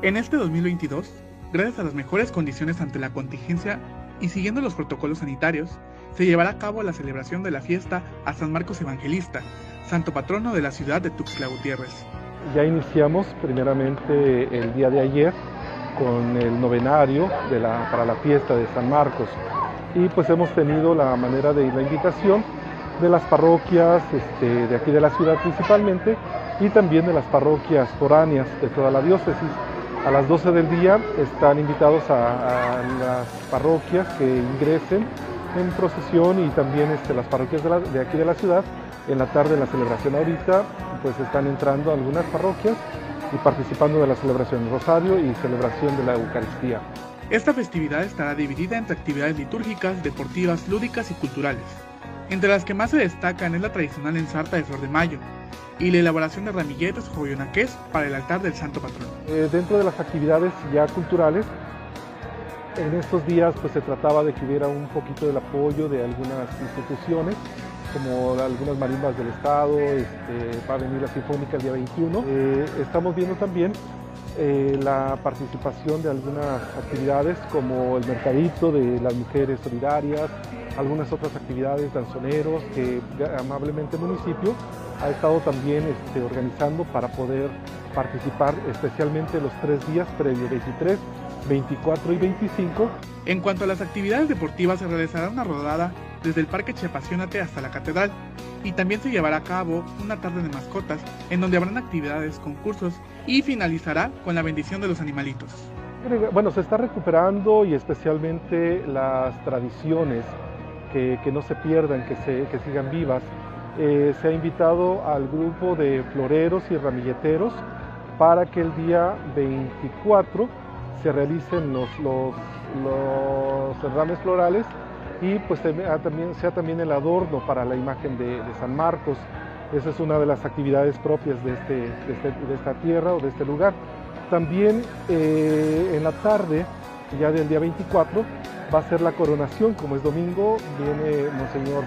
En este 2022, gracias a las mejores condiciones ante la contingencia y siguiendo los protocolos sanitarios, se llevará a cabo la celebración de la fiesta a San Marcos Evangelista, santo patrono de la ciudad de Tuxtla Gutiérrez. Ya iniciamos primeramente el día de ayer con el novenario para la fiesta de San Marcos y pues hemos tenido la manera de la invitación de las parroquias este, de aquí de la ciudad principalmente y también de las parroquias foráneas de toda la diócesis. A las 12 del día están invitados a, las parroquias que ingresen en procesión y también este, las parroquias de, aquí de la ciudad. En la tarde en la celebración ahorita pues están entrando algunas parroquias y participando de la celebración del Rosario y celebración de la Eucaristía. Esta festividad estará dividida entre actividades litúrgicas, deportivas, lúdicas y culturales, entre las que más se destacan es la tradicional ensarta de flor de mayo, y la elaboración de ramilletes joyonaqués para el altar del santo patrón. Eh, dentro de las actividades ya culturales, en estos días pues se trataba de que hubiera un poquito del apoyo de algunas instituciones, como algunas marimbas del estado, este, va a venir la sinfónica el día 21. Eh, estamos viendo también eh, la participación de algunas actividades como el mercadito de las mujeres solidarias, algunas otras actividades, danzoneros, que amablemente el municipio ha estado también este, organizando para poder participar especialmente los tres días previo 23, 24 y 25. En cuanto a las actividades deportivas, se realizará una rodada desde el Parque Chiapasionate hasta la Catedral y también se llevará a cabo una tarde de mascotas en donde habrán actividades, concursos y finalizará con la bendición de los animalitos. Bueno, se está recuperando y especialmente las tradiciones que, no se pierdan, que, se, que sigan vivas. Eh, se ha invitado al grupo de floreros y ramilleteros para que el día 24 se realicen los, los, florales y pues también, sea también el adorno para la imagen de, San Marcos. Esa es una de las actividades propias de, este, este de, esta tierra o de este lugar. También eh, en la tarde, ya del día 24, va a ser la coronación, como es domingo, viene Monseñor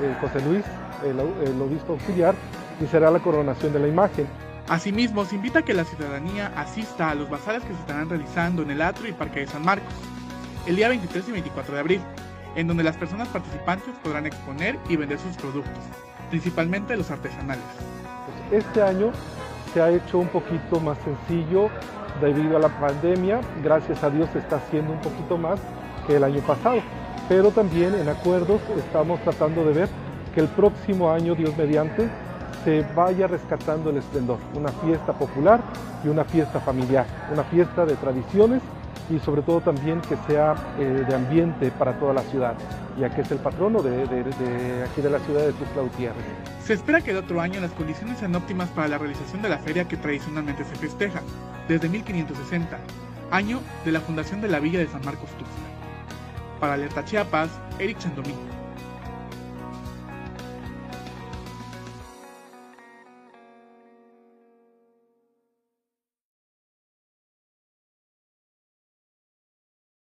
eh, José Luis, el, obispo auxiliar, y será la coronación de la imagen. Asimismo, se invita a que la ciudadanía asista a los bazares que se estarán realizando en el Atrio y Parque de San Marcos, el día 23 y 24 de abril, en donde las personas participantes podrán exponer y vender sus productos, principalmente los artesanales. Este año se ha hecho un poquito más sencillo debido a la pandemia, gracias a Dios se está haciendo un poquito más que el año pasado, pero también en acuerdos estamos tratando de ver que el próximo año, Dios mediante, se vaya rescatando el esplendor, una fiesta popular y una fiesta familiar, una fiesta de tradiciones y sobre todo también que sea eh, de ambiente para toda la ciudad, ya que es el patrono de, aquí de la ciudad de Tuxtla Gutiérrez. Se espera que el otro año las condiciones sean óptimas para la realización de la feria que tradicionalmente se festeja, desde 1560, año de la fundación de la villa de San Marcos Tuxtla. Para Alerta Chiapas, Eric Chandomí.